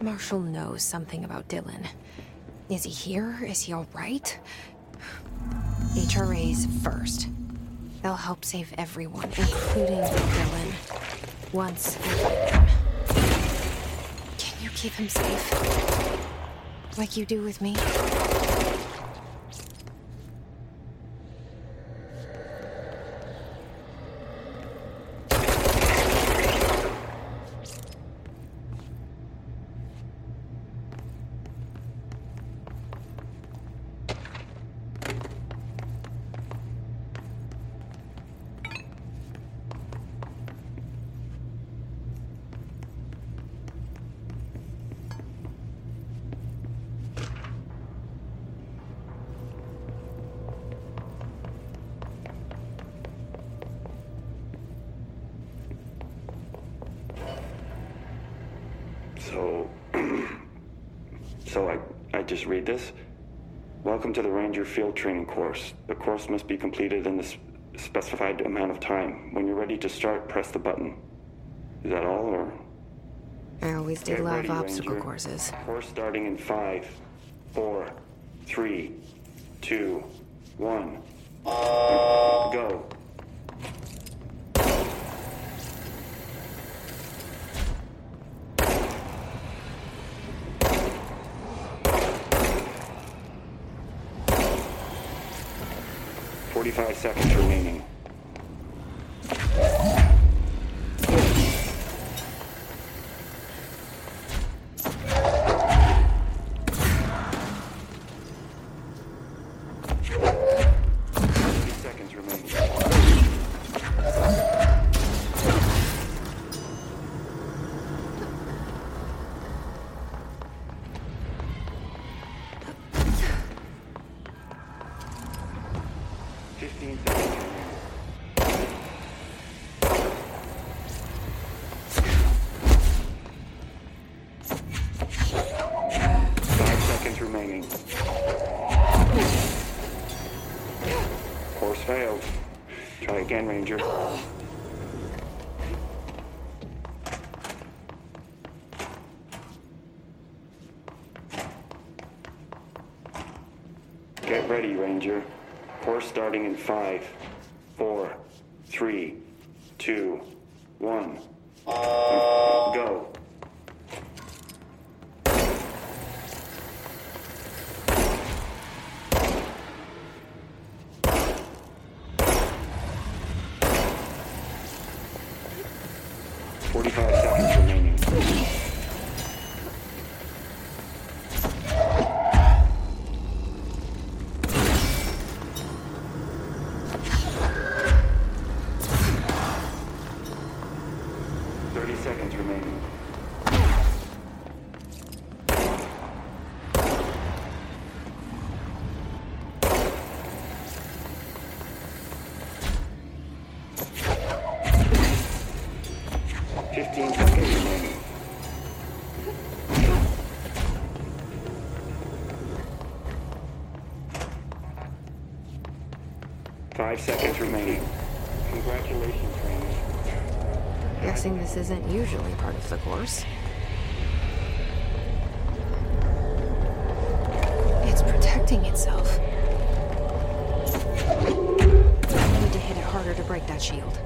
Marshall knows something about Dylan. Is he here? Is he alright? HRAs first. They'll help save everyone, including Dylan. Once. Can you keep him safe? Like you do with me? This? Welcome to the Ranger Field Training course. The course must be completed in the specified amount of time. When you're ready to start, press the button. Is that all, or? I always did Get love ready, obstacle Ranger. courses. Course starting in five, four, three, two, one. Go. Forty-five seconds remaining. Five seconds remaining. Course failed. Try again, Ranger. Starting in five, four, three, two, Five seconds remaining. Congratulations, Ranger. Guessing this isn't usually part of the course. It's protecting itself. I need to hit it harder to break that shield.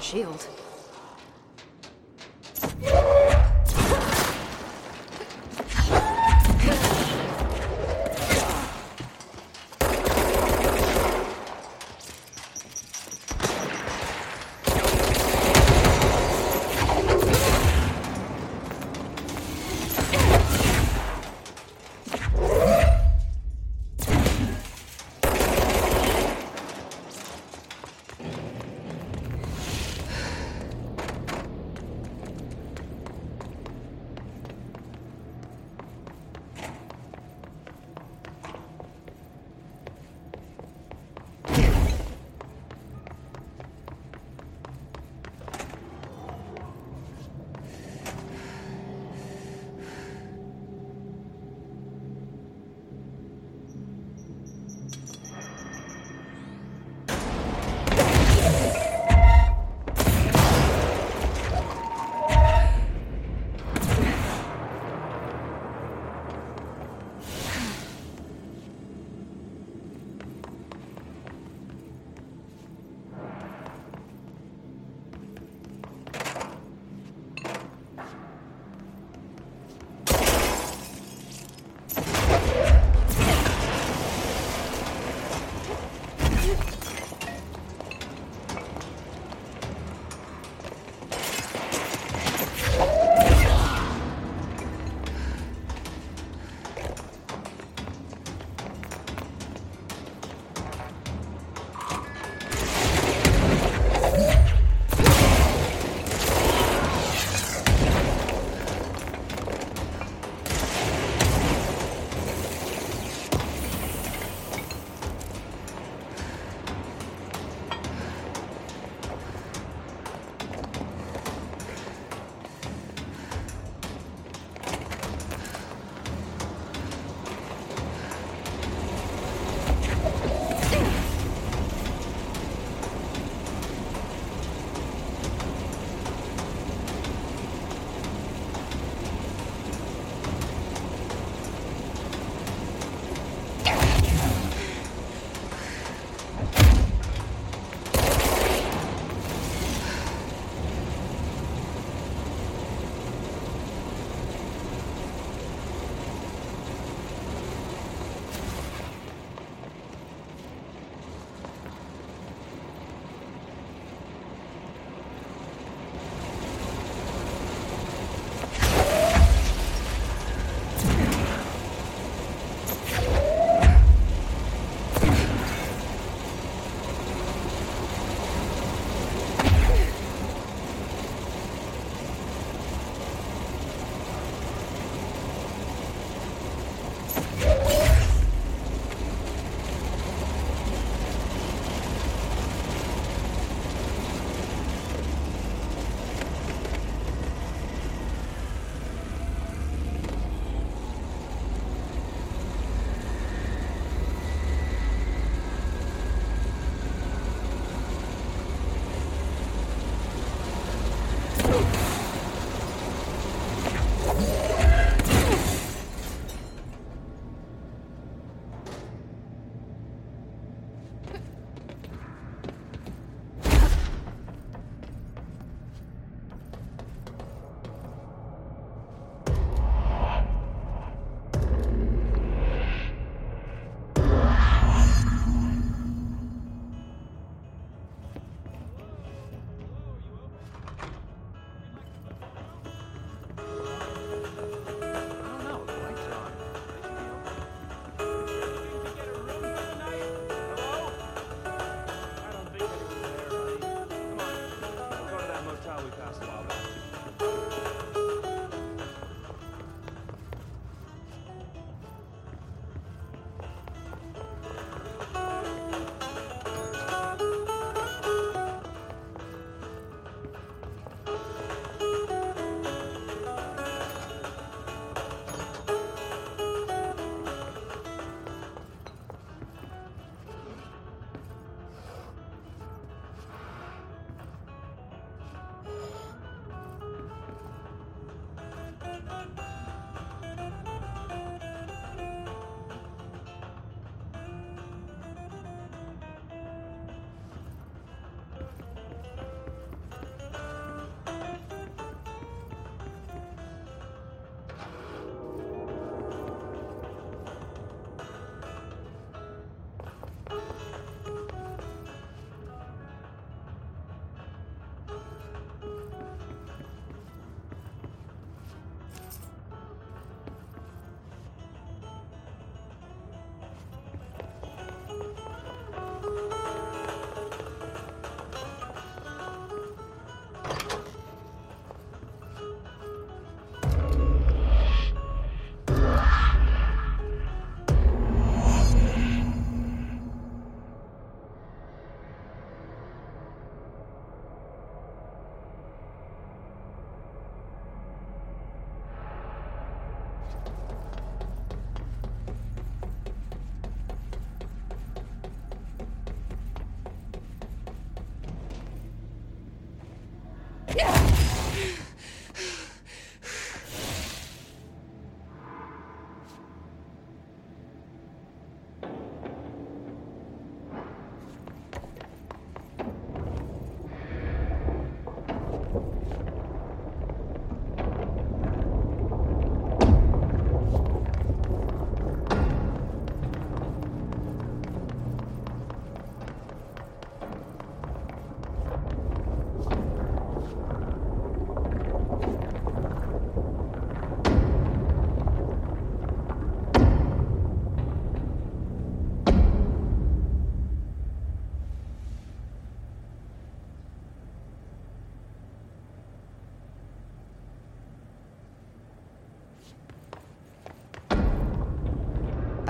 Shield.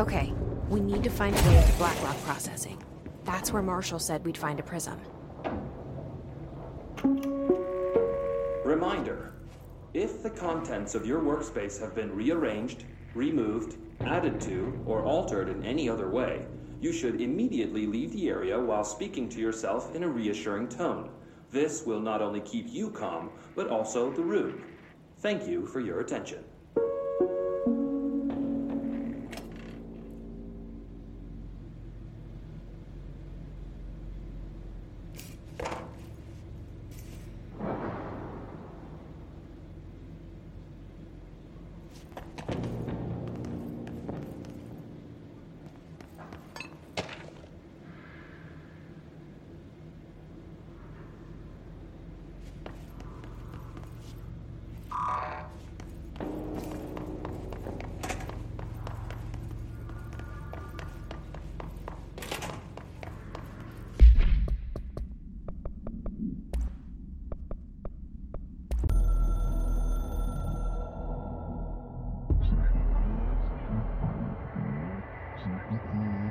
Okay, we need to find a way to Blackrock processing. That's where Marshall said we'd find a prism. Reminder. If the contents of your workspace have been rearranged, removed, added to, or altered in any other way, you should immediately leave the area while speaking to yourself in a reassuring tone. This will not only keep you calm, but also the room. Thank you for your attention. Mm-hmm.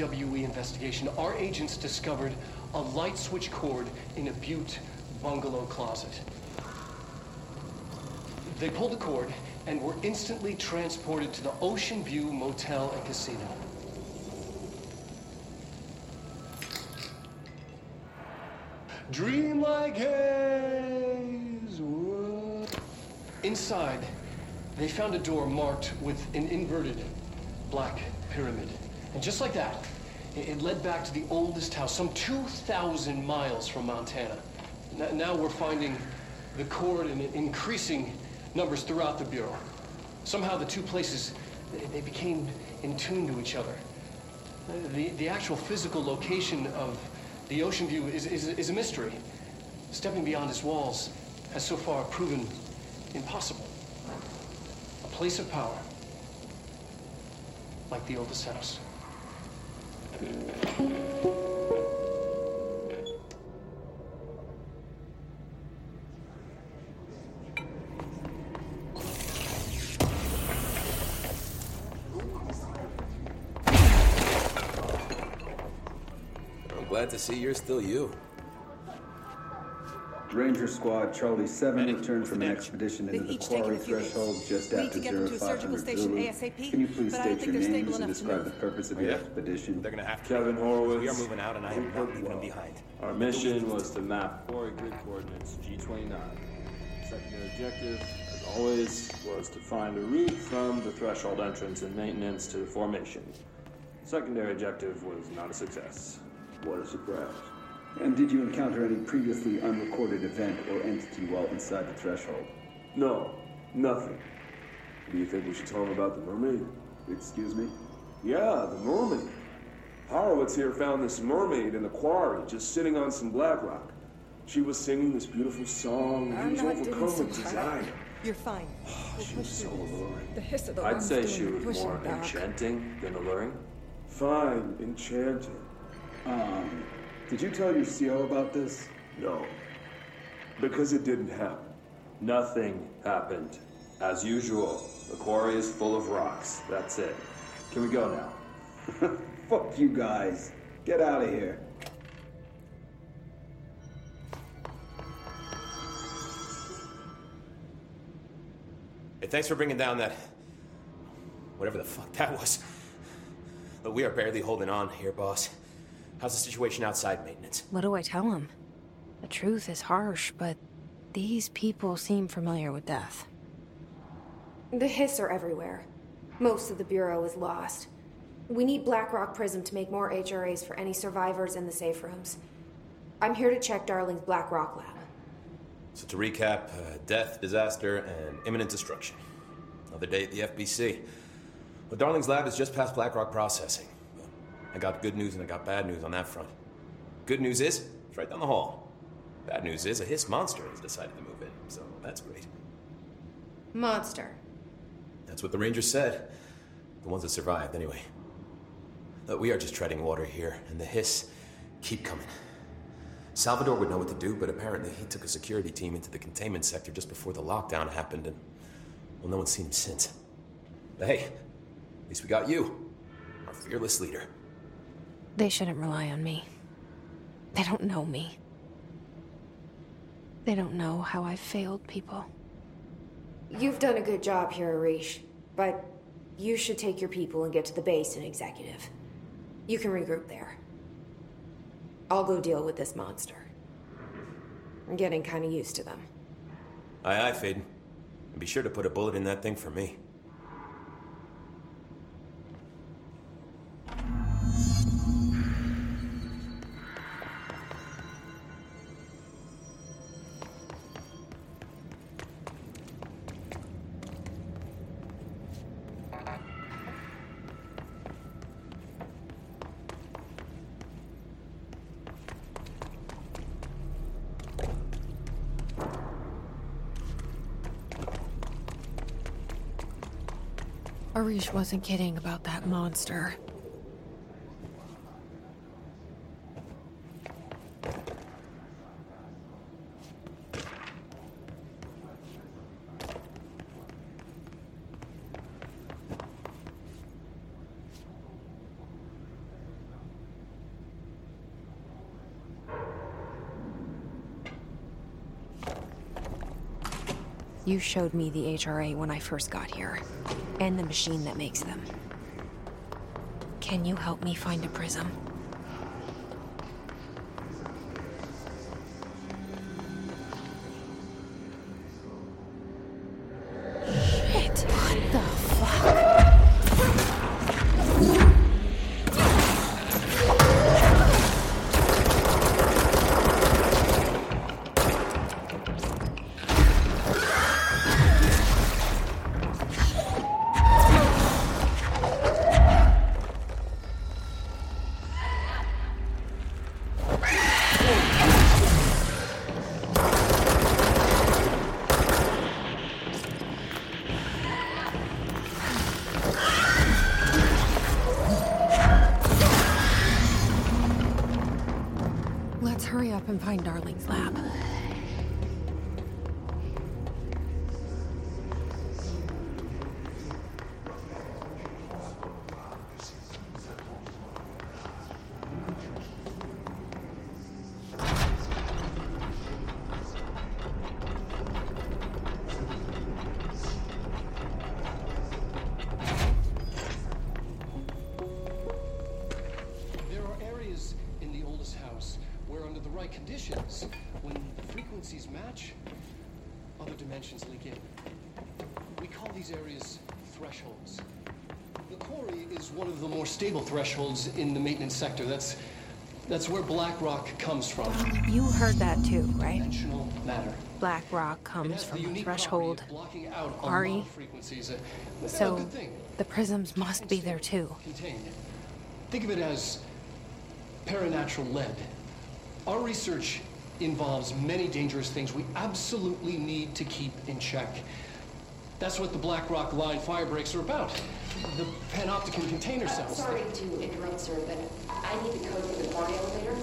AWE investigation, our agents discovered a light switch cord in a Butte bungalow closet. They pulled the cord and were instantly transported to the Ocean View Motel and Casino. Dream like haze. Inside, they found a door marked with an inverted black pyramid. And just like that, it, it led back to the oldest house, some 2,000 miles from Montana. N- now we're finding the cord in increasing numbers throughout the Bureau. Somehow the two places, they, they became in tune to each other. The, the actual physical location of the ocean view is, is, is a mystery. Stepping beyond its walls, has so far proven impossible. A place of power, like the oldest house. I'm glad to see you're still you. Ranger Squad Charlie 7 Medic, returned from an expedition into the quarry a few threshold just We need after to get them to a surgical 0500 station Zulu. ASAP, Can you please but I don't state think your they're stable names and enough to describe move. the purpose of Oh, your yeah? expedition? They're gonna have to. Kevin Horowitz. We are moving out, and I am not leaving them behind. Our mission was to map quarry grid coordinates G29. Secondary objective, as always, was to find a route from the threshold entrance and maintenance to the formation. Secondary objective was not a success. What a surprise. And did you encounter any previously unrecorded event or entity while inside the threshold? No, nothing. Do you think we should tell him about the mermaid? Excuse me? Yeah, the mermaid. Horowitz here found this mermaid in the quarry, just sitting on some black rock. She was singing this beautiful song, and I'm he was not overcome with desire. You're fine. She was so alluring. The hiss of the I'd lungs say doing she the was pushing more back. enchanting than alluring. Fine, enchanting. Um, did you tell your CO about this? No. Because it didn't happen. Nothing happened. As usual, the quarry is full of rocks. That's it. Can we go now? Fuck you guys. Get out of here. Hey, thanks for bringing down that. whatever the fuck that was. But we are barely holding on here, boss. How's the situation outside maintenance? What do I tell him? The truth is harsh, but these people seem familiar with death. The hiss are everywhere. Most of the Bureau is lost. We need Blackrock Prism to make more HRAs for any survivors in the safe rooms. I'm here to check Darling's Blackrock lab. So to recap, uh, death, disaster, and imminent destruction. Another day at the FBC. Well, Darling's lab is just past Blackrock processing. I got good news and I got bad news on that front. Good news is, it's right down the hall. Bad news is, a hiss monster has decided to move in, so that's great. Monster. That's what the Rangers said. The ones that survived, anyway. But we are just treading water here, and the hiss keep coming. Salvador would know what to do, but apparently he took a security team into the containment sector just before the lockdown happened, and well, no one's seen him since. But hey, at least we got you, our fearless leader. They shouldn't rely on me. They don't know me. They don't know how I've failed people. You've done a good job here, Arish, but you should take your people and get to the base and executive. You can regroup there. I'll go deal with this monster. I'm getting kind of used to them. Aye, aye, Faden. And be sure to put a bullet in that thing for me. Arish wasn't kidding about that monster. You showed me the HRA when I first got here, and the machine that makes them. Can you help me find a prism? Up and find Darling's lab. Stable thresholds in the maintenance sector. That's that's where black rock comes from. You heard that too, right? Matter. Black rock comes from a threshold. Ari. unlocked frequencies. A So the prisms must be there too. contained. Think of it as paranatural lead. Our research involves many dangerous things we absolutely need to keep in check. That's what the Black Rock Line fire breaks are about. The panopticon container Uh, cells. sorry to interrupt, sir, but I need the code for the quarry elevator.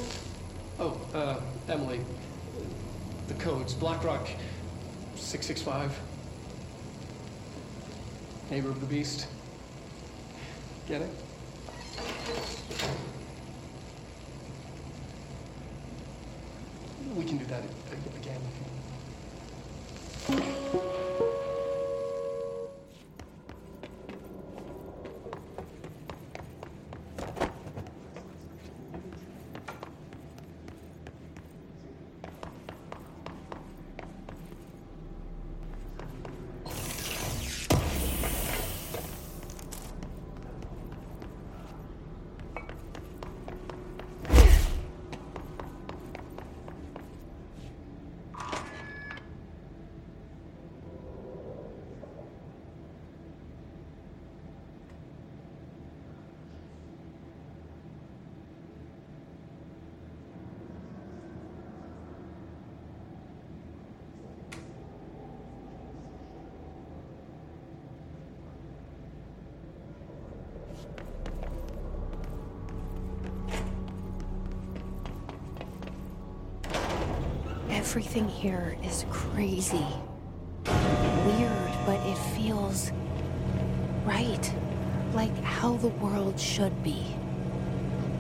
Oh, uh, Emily. The codes. Black Rock 665. Neighbor of the Beast. Get it? We can do that again. Everything here is crazy. Weird, but it feels right. Like how the world should be.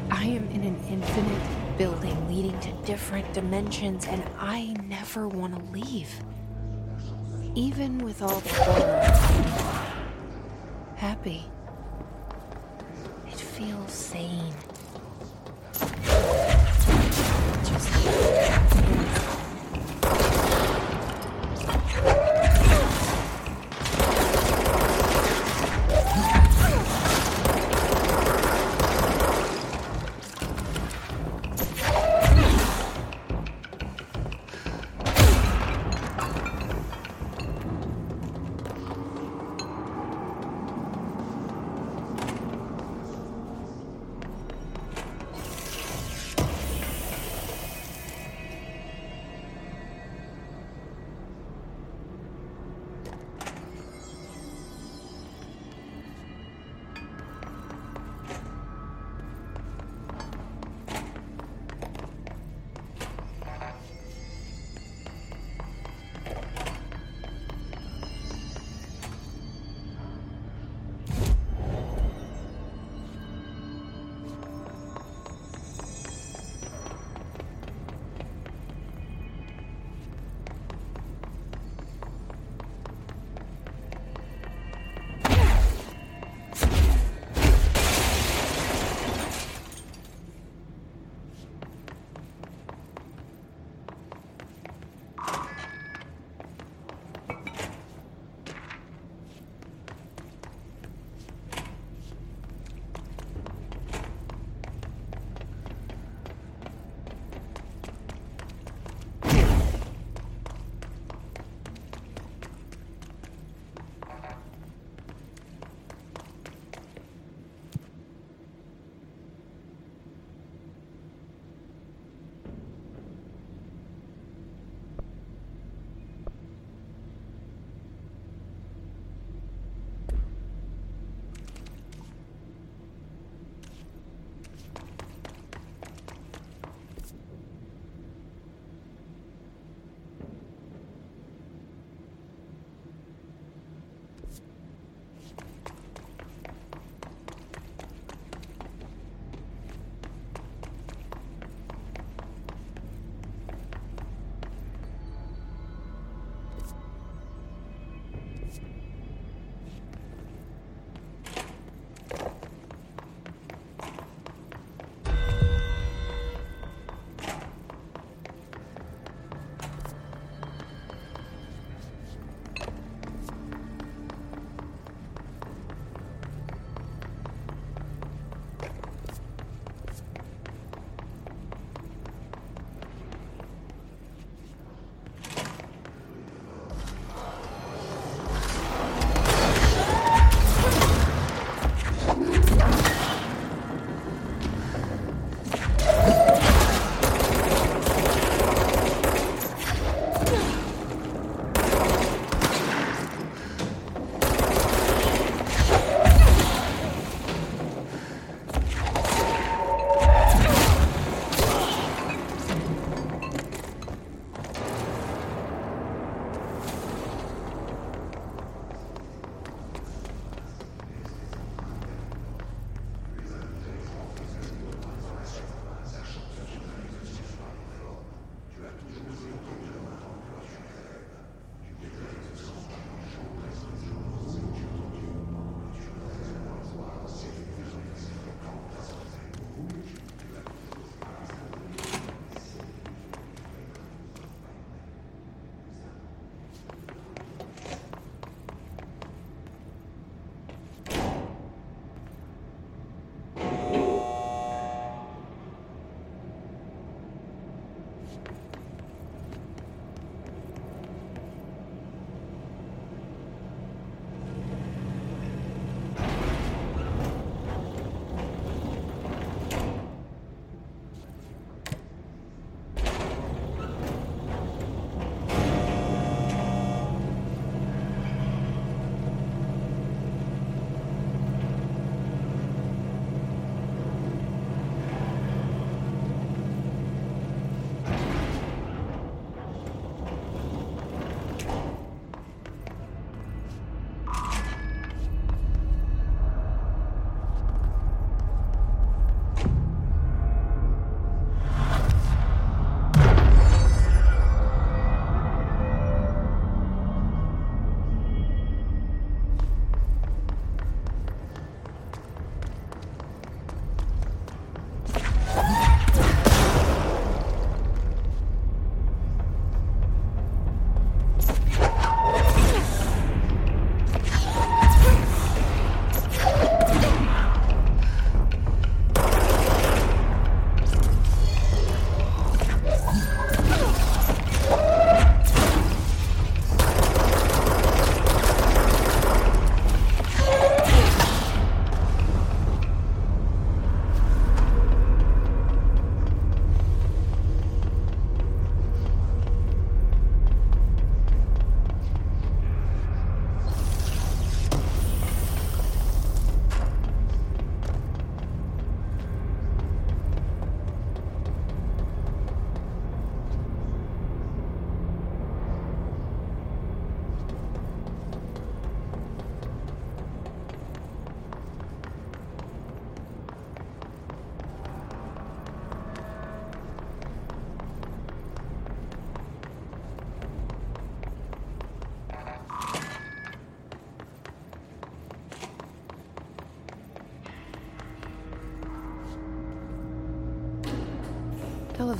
I am in an infinite building leading to different dimensions, and I never want to leave. Even with all the horror. Happy. It feels sane.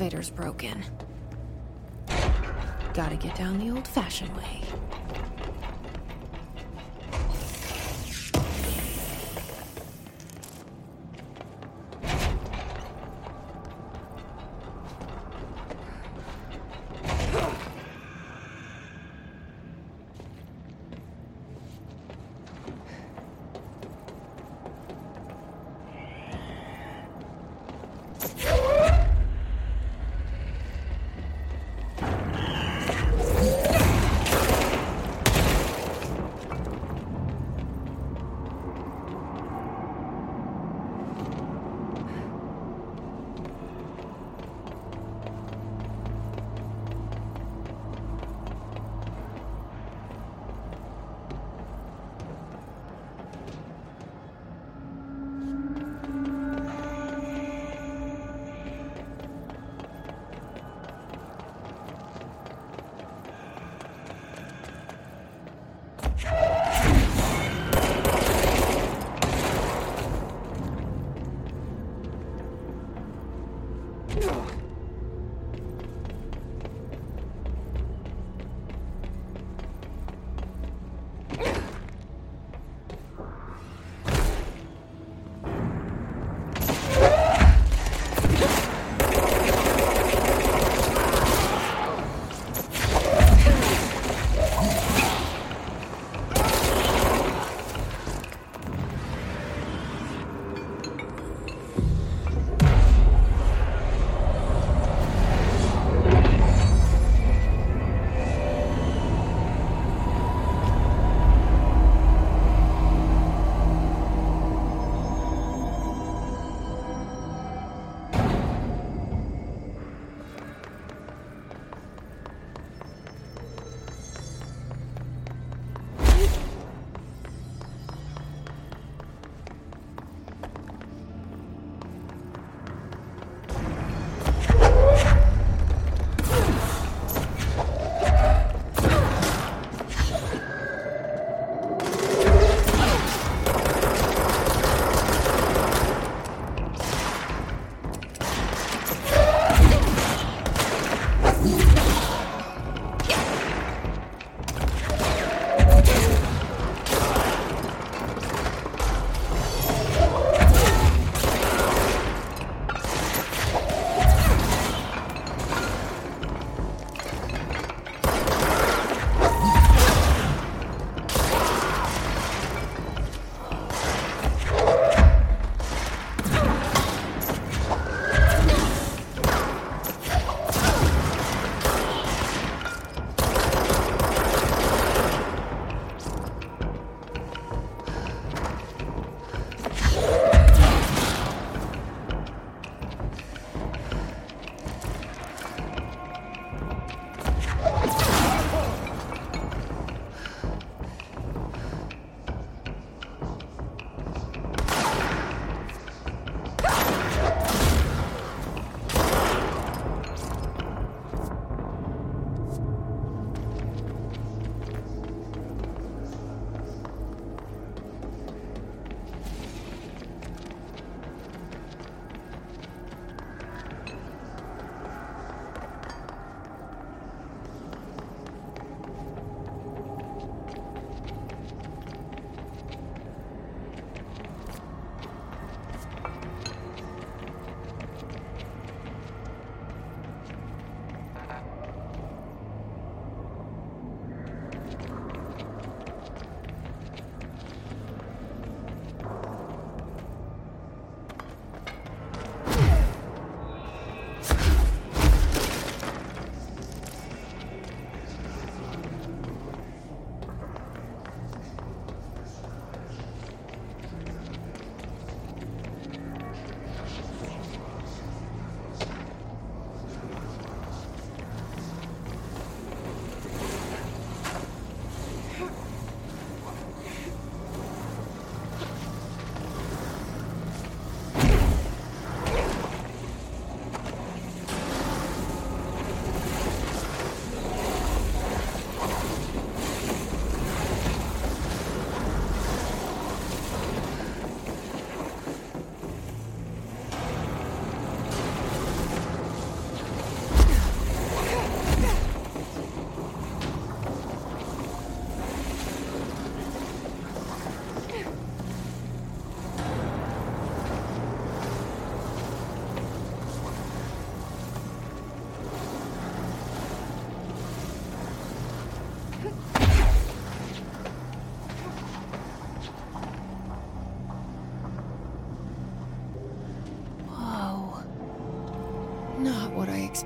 Elevator's broken. Gotta get down the old fashioned way.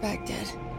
What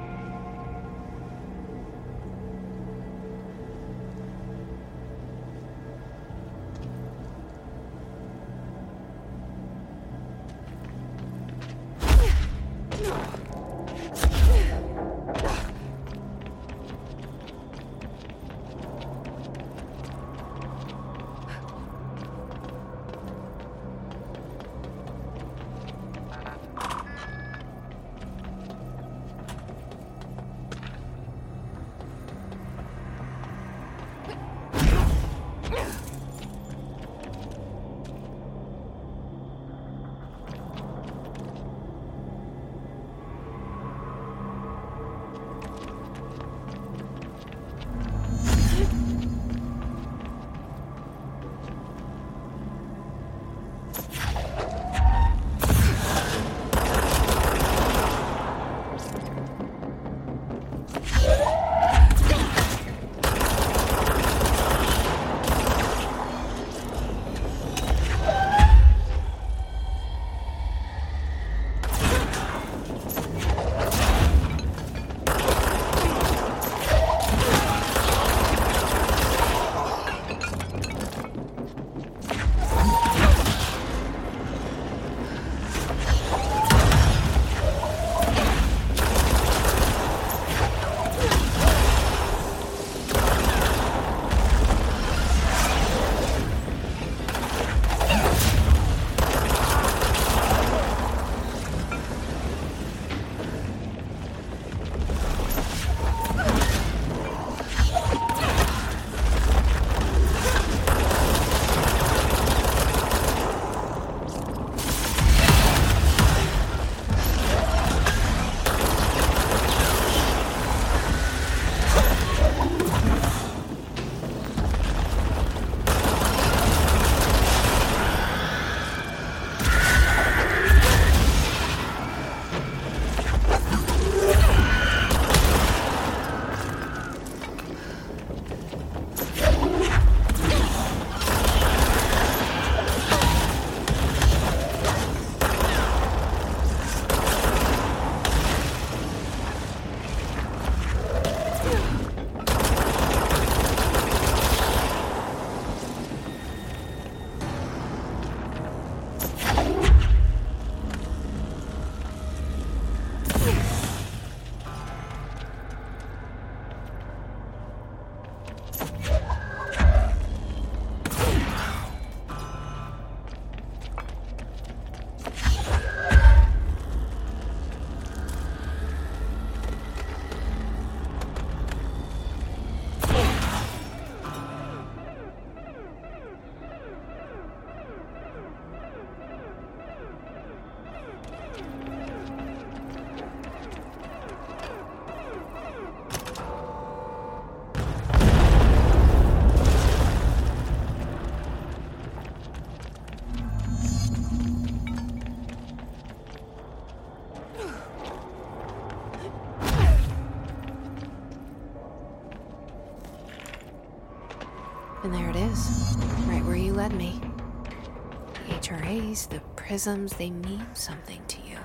The the prisms, they mean something to you.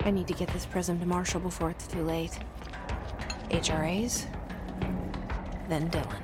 I need to get this prism to Marshall before it's too late. HRAs, then Dylan.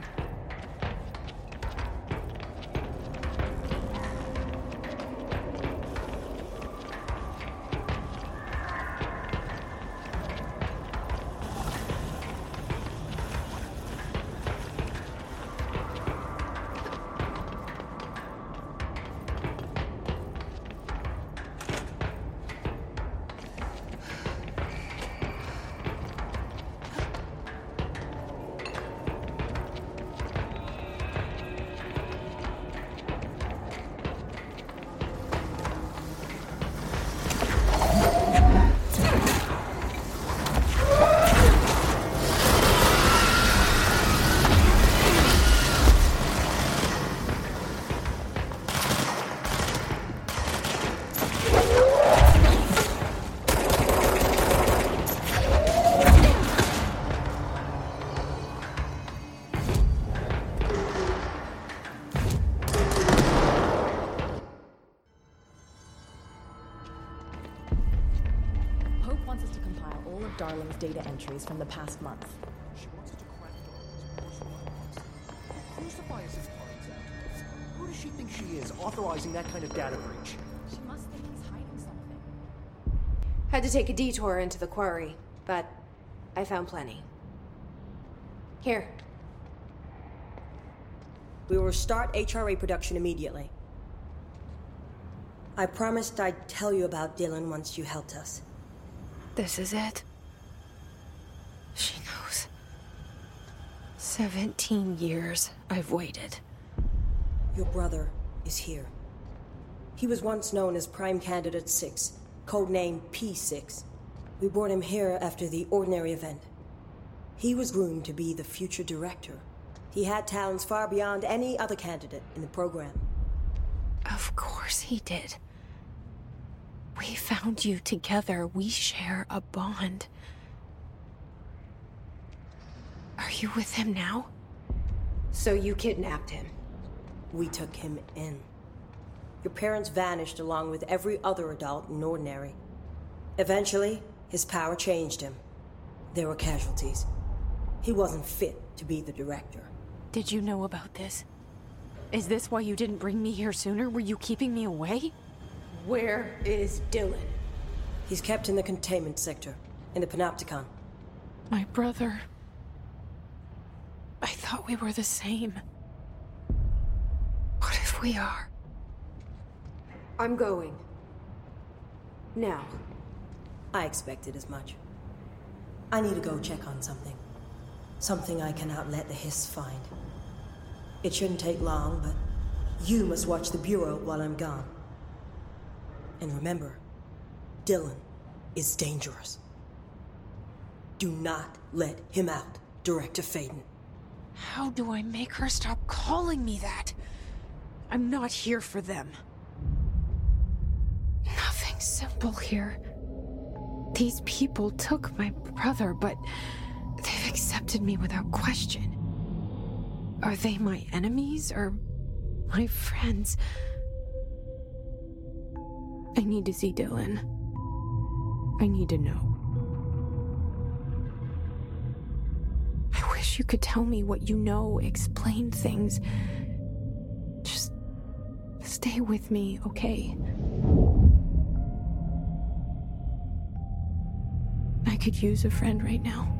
Data entries from the past month. She wants to crack Darling's Crucify us as finds out. Who does she think she is, authorizing that kind of data breach? She must think he's hiding something. Had to take a detour into the quarry, but I found plenty. Here. We will start HRA production immediately. I promised I'd tell you about Dylan once you helped us. This is it. She knows. 17 years I've waited. Your brother is here. He was once known as Prime Candidate 6, codename P6. We brought him here after the ordinary event. He was groomed to be the future director. He had talents far beyond any other candidate in the program. Of course he did. We found you together. We share a bond. Are you with him now? So you kidnapped him? We took him in. Your parents vanished along with every other adult in Ordinary. Eventually, his power changed him. There were casualties. He wasn't fit to be the director. Did you know about this? Is this why you didn't bring me here sooner? Were you keeping me away? Where is Dylan? He's kept in the containment sector, in the Panopticon. My brother. I thought we were the same. What if we are? I'm going. Now. I expected as much. I need to go check on something. Something I cannot let the Hiss find. It shouldn't take long, but you must watch the Bureau while I'm gone. And remember, Dylan is dangerous. Do not let him out, Director Faden. How do I make her stop calling me that? I'm not here for them. Nothing simple here. These people took my brother, but they've accepted me without question. Are they my enemies or my friends? I need to see Dylan. I need to know. Wish you could tell me what you know, explain things. Just stay with me, okay? I could use a friend right now.